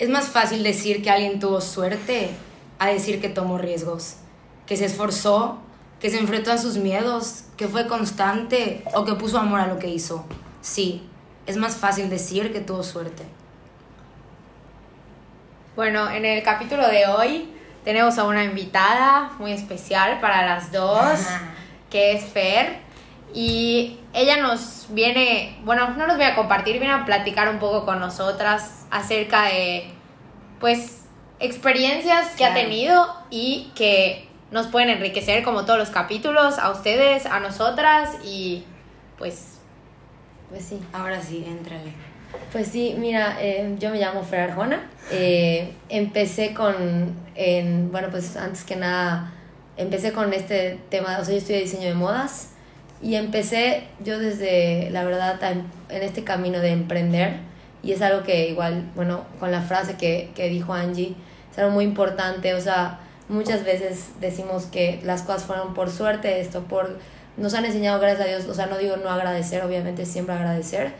Es más fácil decir que alguien tuvo suerte a decir que tomó riesgos, que se esforzó, que se enfrentó a sus miedos, que fue constante o que puso amor a lo que hizo. Sí, es más fácil decir que tuvo suerte. Bueno, en el capítulo de hoy tenemos a una invitada muy especial para las dos, que es Fer. Y ella nos viene, bueno, no nos voy a compartir, viene a platicar un poco con nosotras acerca de, pues, experiencias que ha tenido y que nos pueden enriquecer como todos los capítulos, a ustedes, a nosotras y pues... Pues sí. Ahora sí, éntrale. Pues sí, mira, eh, yo me llamo Fer Arjona. Eh, empecé con, en, bueno, pues antes que nada, empecé con este tema, o sea, yo estudié diseño de modas y empecé yo desde, la verdad, en este camino de emprender y es algo que igual, bueno, con la frase que, que dijo Angie, es algo muy importante, o sea, muchas veces decimos que las cosas fueron por suerte, esto por nos han enseñado gracias a Dios, o sea, no digo no agradecer, obviamente siempre agradecer,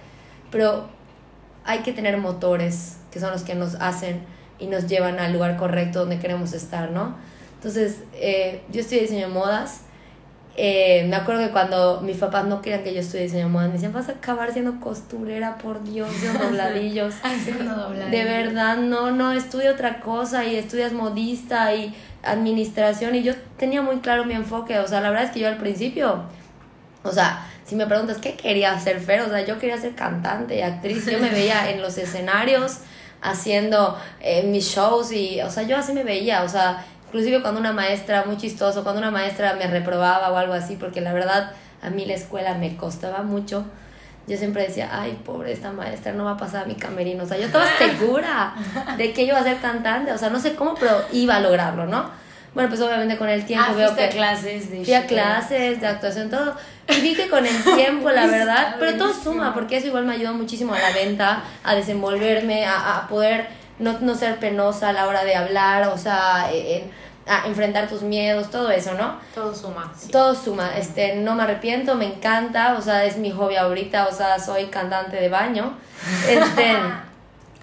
pero hay que tener motores que son los que nos hacen y nos llevan al lugar correcto donde queremos estar, ¿no? Entonces, eh, yo estudié diseño de modas. Eh, me acuerdo que cuando mis papás no querían que yo estudie diseño de modas, me decían, vas a acabar siendo costurera, por Dios, de dobladillos. de verdad, no, no, estudia otra cosa y estudias modista y administración. Y yo tenía muy claro mi enfoque. O sea, la verdad es que yo al principio, o sea, si me preguntas qué quería hacer Fer, o sea, yo quería ser cantante y actriz. Yo me veía en los escenarios haciendo eh, mis shows y, o sea, yo así me veía, o sea, inclusive cuando una maestra, muy chistoso, cuando una maestra me reprobaba o algo así, porque la verdad a mí la escuela me costaba mucho, yo siempre decía, ay, pobre esta maestra, no va a pasar a mi camerino, o sea, yo estaba segura de que yo iba a ser cantante, o sea, no sé cómo, pero iba a lograrlo, ¿no? Bueno, pues obviamente con el tiempo ah, veo que... clases de... Fui a clases de actuación, todo. Y vi que con el tiempo, la verdad, pero todo suma, porque eso igual me ayudó muchísimo a la venta, a desenvolverme, a, a poder no, no, ser penosa a la hora de hablar, o sea, a enfrentar tus miedos, todo eso, ¿no? Todo suma. Todo suma. Este, no me arrepiento, me encanta, o sea, es mi hobby ahorita, o sea, soy cantante de baño. Este,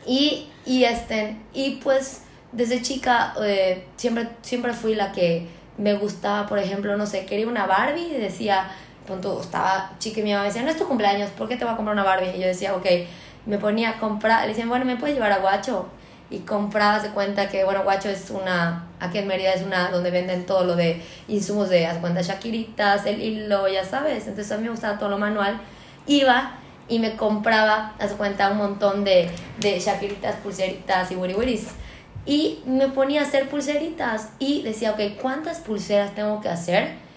y, y, este, y pues desde chica eh, siempre, siempre fui la que me gustaba, por ejemplo, no sé, quería una Barbie y decía, punto, estaba chica y mi mamá me decía, no es tu cumpleaños, ¿por qué te voy a comprar una Barbie? Y yo decía, ok, me ponía a comprar, le decían, bueno, ¿me puedes llevar a Guacho? Y compraba, se cuenta que, bueno, Guacho es una, aquí en Mérida es una donde venden todo lo de insumos de, haz cuenta, shakiritas, el hilo, ya sabes. Entonces a mí me gustaba todo lo manual. Iba y me compraba, haz cuenta, un montón de, de shakiritas, pulseritas y wiri Y me ponía a hacer pulseritas y decía, ok, ¿cuántas pulseras tengo que hacer?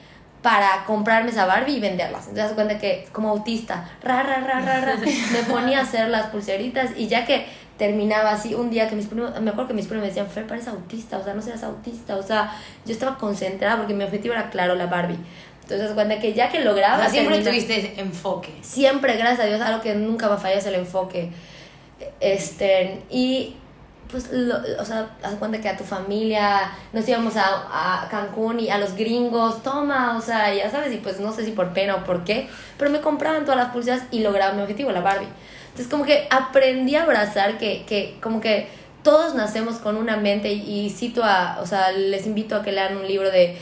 para comprarme esa Barbie y venderlas. Entonces, se cuenta que como autista, ra, ra, ra, ra, ra, me ponía a hacer las pulseritas y ya que terminaba así, un día que mis primos, me acuerdo que mis primos me decían, Fer, pareces autista, o sea, no seas autista, o sea, yo estaba concentrada porque mi objetivo era claro, la Barbie. Entonces, cuenta que ya que lograba... siempre tuviste enfoque. Siempre, gracias a Dios, algo que nunca va a fallar es el enfoque. Este, y pues, lo, o sea, haz cuenta que a tu familia nos íbamos a, a, Cancún y a los gringos, toma, o sea, ya sabes, y pues no sé si por pena o por qué, pero me compraban todas las pulseras y lograba mi objetivo, la Barbie. Entonces, como que aprendí a abrazar que, que como que todos nacemos con una mente y, cito a, o sea, les invito a que lean un libro de,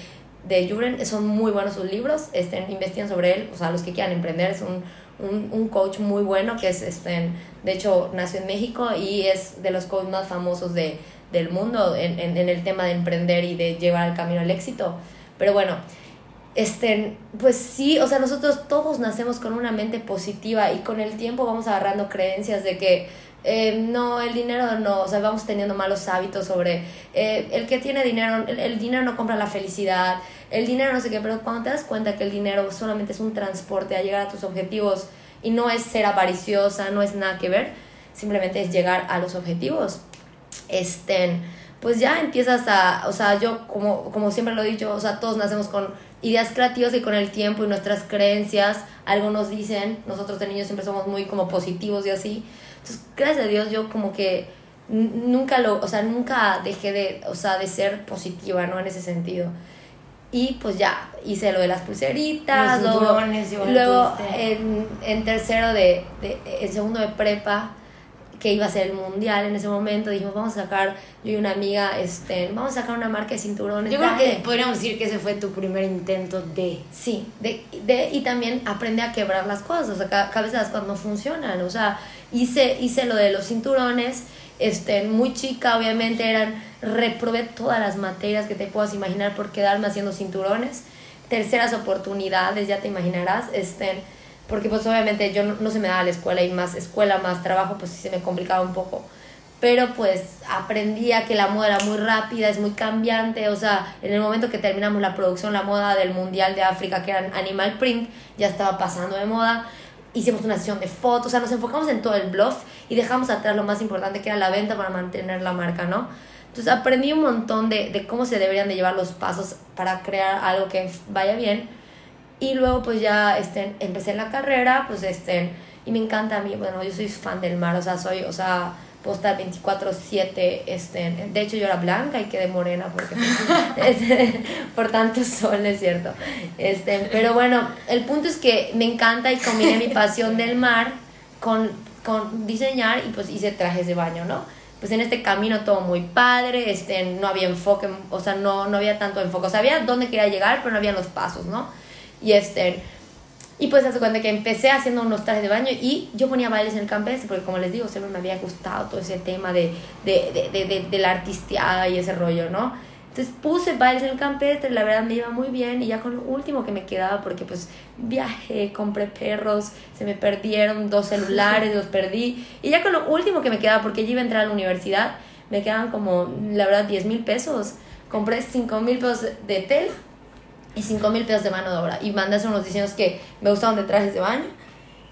de Juren, son muy buenos sus libros, estén, investiguen sobre él, o sea, los que quieran emprender, es un un, un, coach muy bueno que es, este, de hecho, nació en México y es de los coaches más famosos de, del mundo en, en, en, el tema de emprender y de llevar el camino al éxito. Pero bueno, este, pues sí, o sea, nosotros todos nacemos con una mente positiva y con el tiempo vamos agarrando creencias de que eh, no, el dinero no, o sea, vamos teniendo malos hábitos sobre eh, el que tiene dinero, el, dinero no compra la felicidad, el dinero no sé qué, pero cuando te das cuenta que el dinero solamente es un transporte a llegar a tus objetivos y no es ser avariciosa, no es nada que ver, simplemente es llegar a los objetivos, este, pues ya empiezas a, o sea, yo como, como siempre lo he dicho, o sea, todos nacemos con ideas creativas y con el tiempo y nuestras creencias, algo nos dicen, nosotros de niños siempre somos muy como positivos y así, entonces, gracias a Dios, yo como que nunca lo, o sea, nunca dejé de, o sea, de ser positiva, ¿no? En ese sentido. Y pues ya, hice lo de las pulseritas, luego, luego en, en, tercero de, de, en segundo de prepa, que iba a ser el mundial en ese momento, dijimos, vamos a sacar, yo y una amiga, este, vamos a sacar una marca de cinturones. Yo creo dale". que podríamos decir que ese fue tu primer intento de... Sí, de, de, y también aprende a quebrar las cosas, o sea, cada, cada vez las cosas no funcionan, o sea, hice, hice lo de los cinturones, este, muy chica, obviamente eran, reprobé todas las materias que te puedas imaginar por quedarme haciendo cinturones, terceras oportunidades, ya te imaginarás, este, porque pues obviamente yo no, no se me daba la escuela y más escuela, más trabajo, pues sí se me complicaba un poco pero pues aprendí a que la moda era muy rápida, es muy cambiante, o sea, en el momento que terminamos la producción, la moda del Mundial de África, que era Animal Print, ya estaba pasando de moda, hicimos una sesión de fotos, o sea, nos enfocamos en todo el bluff y dejamos atrás lo más importante que era la venta para mantener la marca, ¿no? Entonces aprendí un montón de, de cómo se deberían de llevar los pasos para crear algo que vaya bien y luego pues ya este, empecé la carrera, pues este, y me encanta a mí, bueno, yo soy fan del mar, o sea, soy, o sea, puedo estar 24/7, este, de hecho yo era blanca y quedé morena porque este, por tanto sol, es cierto. Este, pero bueno, el punto es que me encanta y combiné mi pasión del mar con, con diseñar y pues hice trajes de baño, ¿no? Pues en este camino todo muy padre, este, no había enfoque, o sea, no, no había tanto enfoque, o sea, había dónde quería llegar, pero no había los pasos, ¿no? Y este, y pues hace cuenta que empecé haciendo unos trajes de baño y yo ponía bailes en el campestre porque como les digo, siempre me había gustado todo ese tema de, de, de, de, de, de la artisteada y ese rollo, ¿no? Entonces puse bailes en el campestre, la verdad me iba muy bien y ya con lo último que me quedaba porque pues viajé, compré perros, se me perdieron dos celulares, los perdí y ya con lo último que me quedaba porque yo iba a entrar a la universidad, me quedaban como, la verdad, 10 mil pesos. Compré 5 mil pesos de tela y 5 mil pesos de mano de obra. Y mandé a hacer unos diseños que me gustaban de trajes de baño.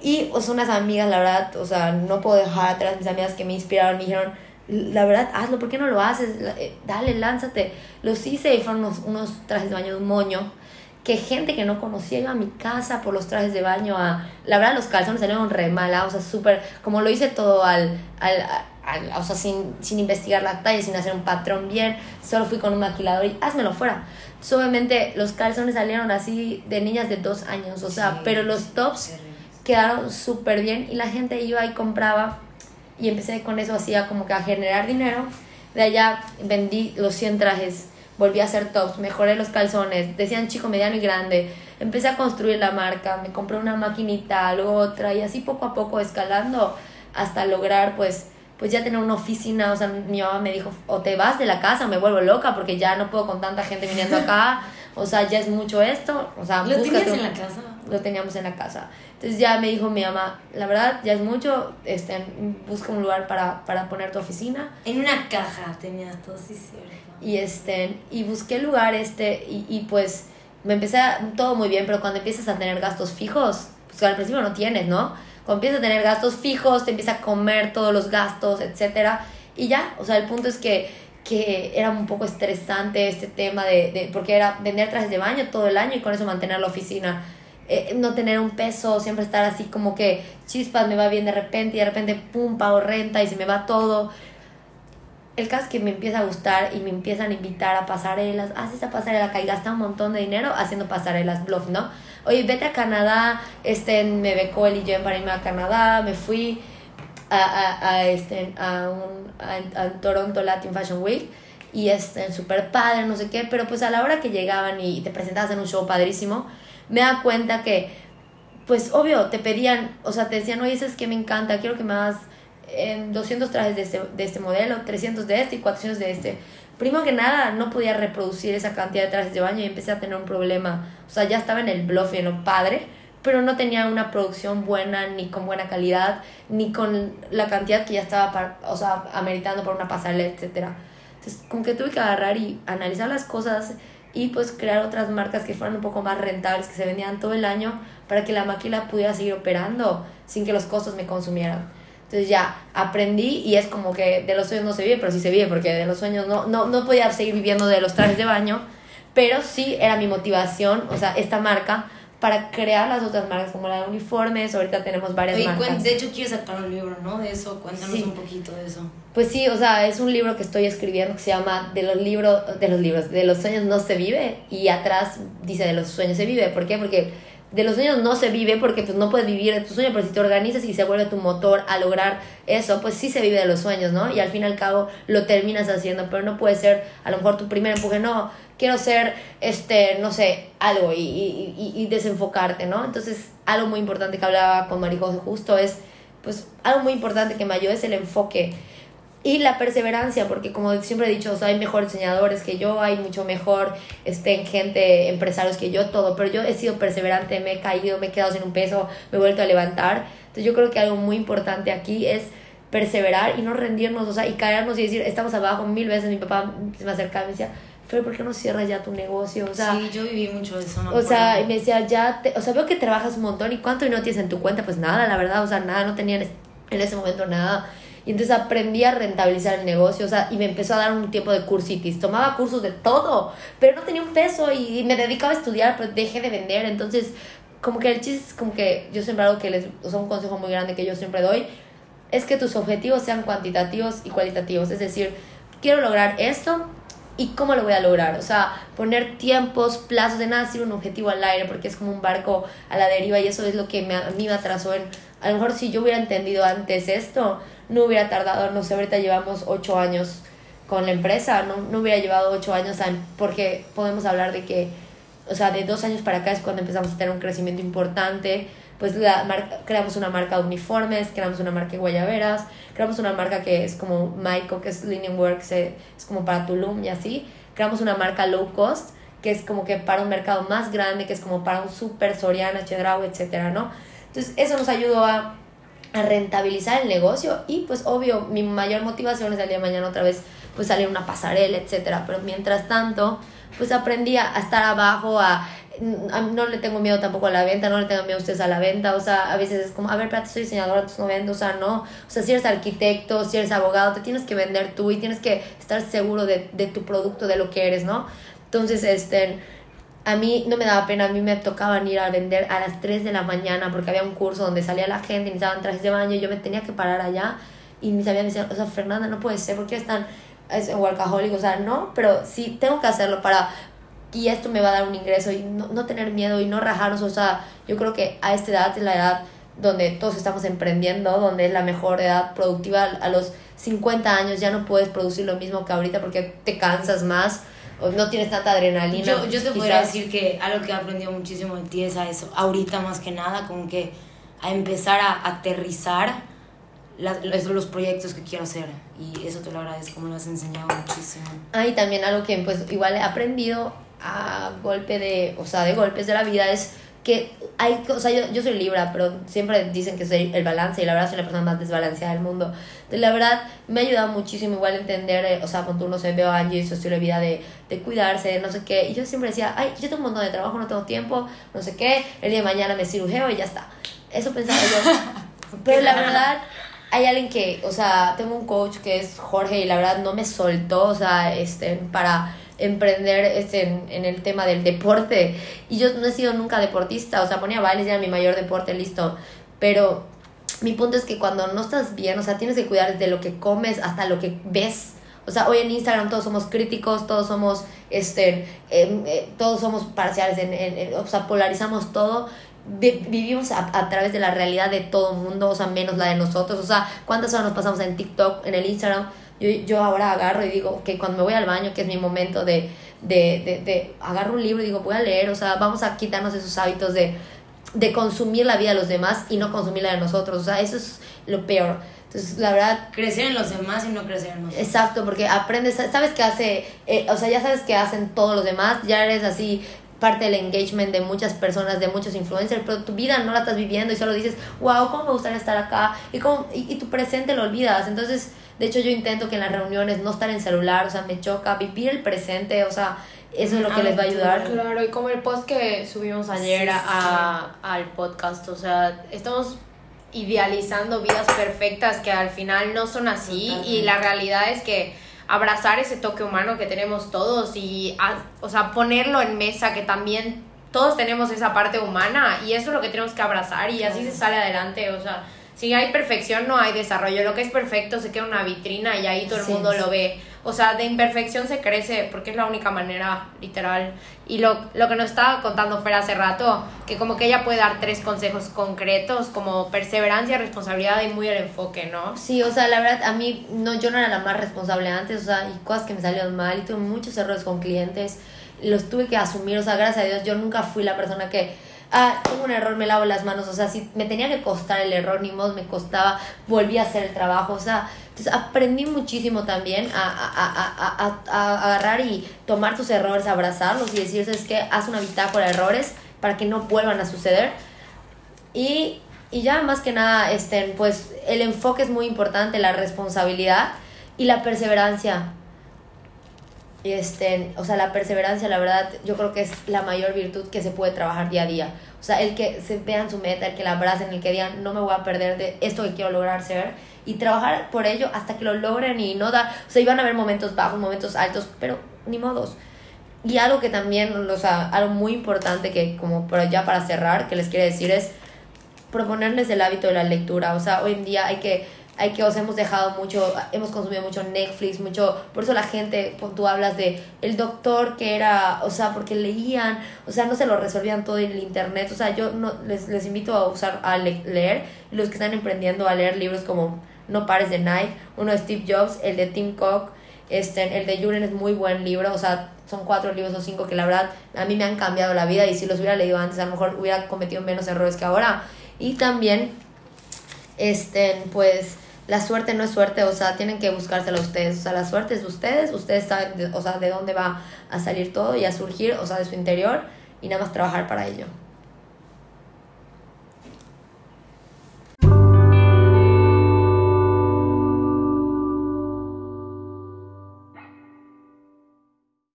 Y pues unas amigas, la verdad, o sea, no puedo dejar atrás mis amigas que me inspiraron, me dijeron, la verdad, hazlo, ¿por qué no lo haces? Eh, Dale, lánzate. Los hice y fueron unos, unos trajes de baño de un moño. Que gente que no conocía iba a mi casa por los trajes de baño. A, la verdad, los calzones salieron re mala, o sea, súper. Como lo hice todo al. al, al- o sea, sin, sin investigar la talla, sin hacer un patrón bien. Solo fui con un maquilador y házmelo fuera. Entonces, obviamente, los calzones salieron así de niñas de dos años, o sea, Sí, pero los tops quedaron súper bien y la gente iba y compraba y empecé con eso hacía como que a generar dinero. De allá vendí los 100 trajes, volví a hacer tops, mejoré los calzones, decían chico, mediano y grande. Empecé a construir la marca, me compré una maquinita, luego otra y así poco a poco escalando hasta lograr pues pues ya tener una oficina, o sea, mi mamá me dijo, o te vas de la casa, me vuelvo loca porque ya no puedo con tanta gente viniendo acá, o sea, ya es mucho esto, o sea, ¿Lo tenías en la casa? lo teníamos en la casa. Entonces ya me dijo mi mamá, la verdad, ya es mucho, este, busca un lugar para, para poner tu oficina. En una caja tenías todo, sí, cierto. Y, este, y busqué lugar, este, y, y pues me empecé a, todo muy bien, pero cuando empiezas a tener gastos fijos, pues al principio no tienes, ¿no? Cuando a tener gastos fijos, te empieza a comer todos los gastos, etcétera, y ya, o sea, el punto es que, que era un poco estresante este tema de, de, porque era vender trajes de baño todo el año y con eso mantener la oficina. Eh, no tener un peso, siempre estar así como que chispas, me va bien de repente y de repente pum, pago renta y se me va todo el caso es que me empieza a gustar y me empiezan a invitar a pasarelas, haz esta pasarela acá y gasta un montón de dinero haciendo pasarelas, bluff, ¿no? Oye, vete a Canadá, este, me becó el IGEM para irme a Canadá, me fui a, a, este, a, un, a, Toronto Latin Fashion Week y este, súper padre, no sé qué, pero pues a la hora que llegaban y te presentabas en un show padrísimo, me da cuenta que, pues obvio, te pedían, o sea, te decían, oye, es que me encanta, quiero que me hagas eh, 200 trajes de este, de este modelo, 300 de este y 400 de este. Primero que nada, no podía reproducir esa cantidad de trajes de baño y empecé a tener un problema. O sea, ya estaba en el bluff y en lo padre, pero no tenía una producción buena, ni con buena calidad, ni con la cantidad que ya estaba, para, o sea, ameritando por una pasarela, etcétera. Entonces, como que tuve que agarrar y analizar las cosas y pues crear otras marcas que fueran un poco más rentables, que se vendían todo el año para que la máquina pudiera seguir operando sin que los costos me consumieran. Entonces ya aprendí y es como que de los sueños no se vive, pero sí se vive, porque de los sueños no, no, no podía seguir viviendo de los trajes de baño, pero sí era mi motivación, o sea, esta marca, para crear las otras marcas como la de uniformes, ahorita tenemos varias Oye, marcas. de hecho, quieres sacar un libro, ¿no? De eso, cuéntanos Sí. un poquito de eso. Pues sí, o sea, es un libro que estoy escribiendo que se llama De los libros, de los libros, de los sueños no se vive y atrás dice de los sueños se vive. ¿Por qué? Porque de los sueños no se vive porque pues no puedes vivir de tu sueño, pero si te organizas y se vuelve tu motor a lograr eso, pues sí se vive de los sueños, ¿no? Y al fin y al cabo lo terminas haciendo, pero no puede ser a lo mejor tu primer empuje, no, quiero ser, este, no sé, algo y, y, y, desenfocarte, ¿no? Entonces, algo muy importante que hablaba con Marijose justo es, pues, algo muy importante que me ayuda es el enfoque y la perseverancia, porque como siempre he dicho, o sea, hay mejores diseñadores que yo, hay mucho mejor este, gente, empresarios que yo, todo, pero yo he sido perseverante, me he caído, me he quedado sin un peso, me he vuelto a levantar. Entonces yo creo que algo muy importante aquí es perseverar y no rendirnos, o sea, y caernos y decir, estamos abajo mil veces. Mi papá se me acercaba y me decía, pero ¿por qué no cierras ya tu negocio? O sea, sí, yo viví mucho de eso. No o sea, y me decía, ya, te, o sea, veo que trabajas un montón y cuánto y no tienes en tu cuenta, pues nada, la verdad, o sea, nada, no tenía en ese momento nada. Y entonces aprendí a rentabilizar el negocio, o sea, y me empezó a dar un tiempo de cursitis. Tomaba cursos de todo, pero no tenía un peso y me dedicaba a estudiar, pero dejé de vender. Entonces, como que el chiste es como que yo siempre algo que les, o sea, un consejo muy grande que yo siempre doy, es que tus objetivos sean cuantitativos y cualitativos. Es decir, quiero lograr esto, ¿Y cómo lo voy a lograr? O sea, poner tiempos, plazos, de nada decir un objetivo al aire, porque es como un barco a la deriva y eso es lo que me, a mí me atrasó en... A lo mejor si yo hubiera entendido antes esto, no hubiera tardado, no sé, ahorita llevamos ocho años con la empresa, no, no hubiera llevado ocho años, porque podemos hablar de que, o sea, de dos años para acá es cuando empezamos a tener un crecimiento importante, pues la marca, creamos una marca de uniformes, creamos una marca de guayaberas, creamos una marca que es como Maiko, que es Linen Works, es como para Tulum y así, creamos una marca low cost, que es como que para un mercado más grande, que es como para un super Soriana, Chedraui, etcétera, ¿no? Entonces, eso nos ayudó a a rentabilizar el negocio y pues obvio mi mayor motivación es el día de mañana otra vez pues salir una pasarela, etcétera, pero mientras tanto pues aprendí a estar abajo, a, no le tengo miedo tampoco a la venta, no le tengo miedo a ustedes a la venta, o sea, a veces es como, a ver, espérate, soy diseñadora, entonces no vendo, o sea, no, o sea, si eres arquitecto, si eres abogado, te tienes que vender tú y tienes que estar seguro de, de tu producto, de lo que eres, ¿no? Entonces, este, a mí no me daba pena, a mí me tocaban ir a vender a las 3 de la mañana porque había un curso donde salía la gente y necesitaban trajes de baño y yo me tenía que parar allá y mis amigas me decían, o sea, Fernanda, no puede ser, porque están es workaholic? O sea, no, pero sí tengo que hacerlo para y esto me va a dar un ingreso y no, no tener miedo y no rajarnos, o sea, yo creo que a esta edad es la edad donde todos estamos emprendiendo, donde es la mejor edad productiva, a los 50 años ya no puedes producir lo mismo que ahorita porque te cansas más o no tienes tanta adrenalina. Yo, yo te podría decir que algo que he aprendido muchísimo de ti es a eso, ahorita más que nada, como que a empezar a aterrizar los proyectos que quiero hacer y eso te lo agradezco, me lo has enseñado muchísimo. Ah, y también algo que pues igual he aprendido a golpe de, o sea, de golpes de la vida es que hay, o sea, yo, yo soy Libra, pero siempre dicen que soy el balance y la verdad soy la persona más desbalanceada del mundo. Entonces, la verdad, me ha ayudado muchísimo igual entender, eh, o sea, cuando uno se veo a Angie, su estilo de vida de, de cuidarse, de no sé qué. Y yo siempre decía, ay, yo tengo un montón de trabajo, no tengo tiempo, no sé qué, el día de mañana me cirujeo y ya está. Eso pensaba yo. pero la verdad, hay alguien que, o sea, tengo un coach que es Jorge y la verdad no me soltó, o sea, este, para emprender este, en, el tema del deporte. Y yo no he sido nunca deportista, o sea, ponía bailes, era mi mayor deporte, listo. Pero mi punto es que cuando no estás bien, o sea, tienes que cuidar desde lo que comes hasta lo que ves. O sea, hoy en Instagram todos somos críticos, todos somos, este, em, eh, todos somos parciales, en, o sea, polarizamos todo. vivimos a, a, través de la realidad de todo el mundo, o sea, menos la de nosotros. O sea, ¿cuántas horas nos pasamos en TikTok, en el Instagram? Yo, yo ahora agarro y digo que cuando me voy al baño, que es mi momento de, de, de, de, agarro un libro y digo, voy a leer, o sea, vamos a quitarnos esos hábitos de, de consumir la vida de los demás y no consumir la de nosotros, o sea, eso es lo peor. Entonces, la verdad... Crecer en los demás y no crecer en nosotros. Exacto, porque aprendes, sabes qué hace, eh, o sea, ya sabes qué hacen todos los demás, ya eres así parte del engagement de muchas personas, de muchos influencers, pero tu vida no la estás viviendo y solo dices, wow, ¿cómo me gustaría estar acá? Y, cómo, y, y tu presente lo olvidas. Entonces, de hecho, yo intento que en las reuniones no estar en celular, o sea, me choca vivir el presente, o sea, eso es lo que les va a ayudar. Claro, y como el post que subimos ayer a, al podcast, o sea, estamos idealizando vidas perfectas que al final no son así y la realidad es que abrazar ese toque humano que tenemos todos y, o sea, ponerlo en mesa que también todos tenemos esa parte humana y eso es lo que tenemos que abrazar y así se sale adelante, o sea, si hay perfección, no hay desarrollo. Lo que es perfecto se queda en una vitrina y ahí todo el mundo lo ve. o sea, de imperfección se crece porque es la única manera, literal. Y lo, lo que nos estaba contando Fer hace rato, que como que ella puede dar tres consejos concretos, como perseverancia, responsabilidad y muy el enfoque, ¿no? Sí, o sea, la verdad, a mí, no, yo no era la más responsable antes, o sea, y cosas que me salieron mal, y tuve muchos errores con clientes, los tuve que asumir, o sea, gracias a Dios, yo nunca fui la persona que ah, tengo un error, me lavo las manos, o sea, si me tenía que costar el error, ni modo me costaba, volví a hacer el trabajo, o sea, entonces aprendí muchísimo también a, a, a, a, agarrar y tomar tus errores, abrazarlos y decir, es que haz una bitácora de errores para que no vuelvan a suceder. Y, y ya más que nada, este, pues el enfoque es muy importante, la responsabilidad y la perseverancia. Este, o sea, la perseverancia, la verdad, yo creo que es la mayor virtud que se puede trabajar día a día. O sea, el que se vean su meta, el que la abracen, el que digan, no me voy a perder de esto que quiero lograr ser y trabajar por ello hasta que lo logren y no da, o sea, iban a haber momentos bajos, momentos altos, pero ni modos. Y algo que también, o sea, algo muy importante que como pero ya para cerrar, que les quiero decir es proponerles el hábito de la lectura. O sea, hoy en día hay que hay que os hemos dejado mucho, hemos consumido mucho Netflix, mucho, por eso la gente, tú hablas de el doctor que era, o sea, porque leían, o sea, no se lo resolvían todo en el internet, o sea, yo no, les, les invito a usar, a leer, los que están emprendiendo a leer libros como No pares de Nike, uno de Steve Jobs, el de Tim Cook, este, el de Julian es muy buen libro, o sea, son cuatro libros o cinco que la verdad a mí me han cambiado la vida. Y si los hubiera leído antes a lo mejor hubiera cometido menos errores que ahora. Y también, este, pues la suerte no es suerte, o sea, tienen que buscársela ustedes, o sea, la suerte es de ustedes, ustedes saben, o sea, de dónde va a salir todo y a surgir, o sea, de su interior y nada más trabajar para ello.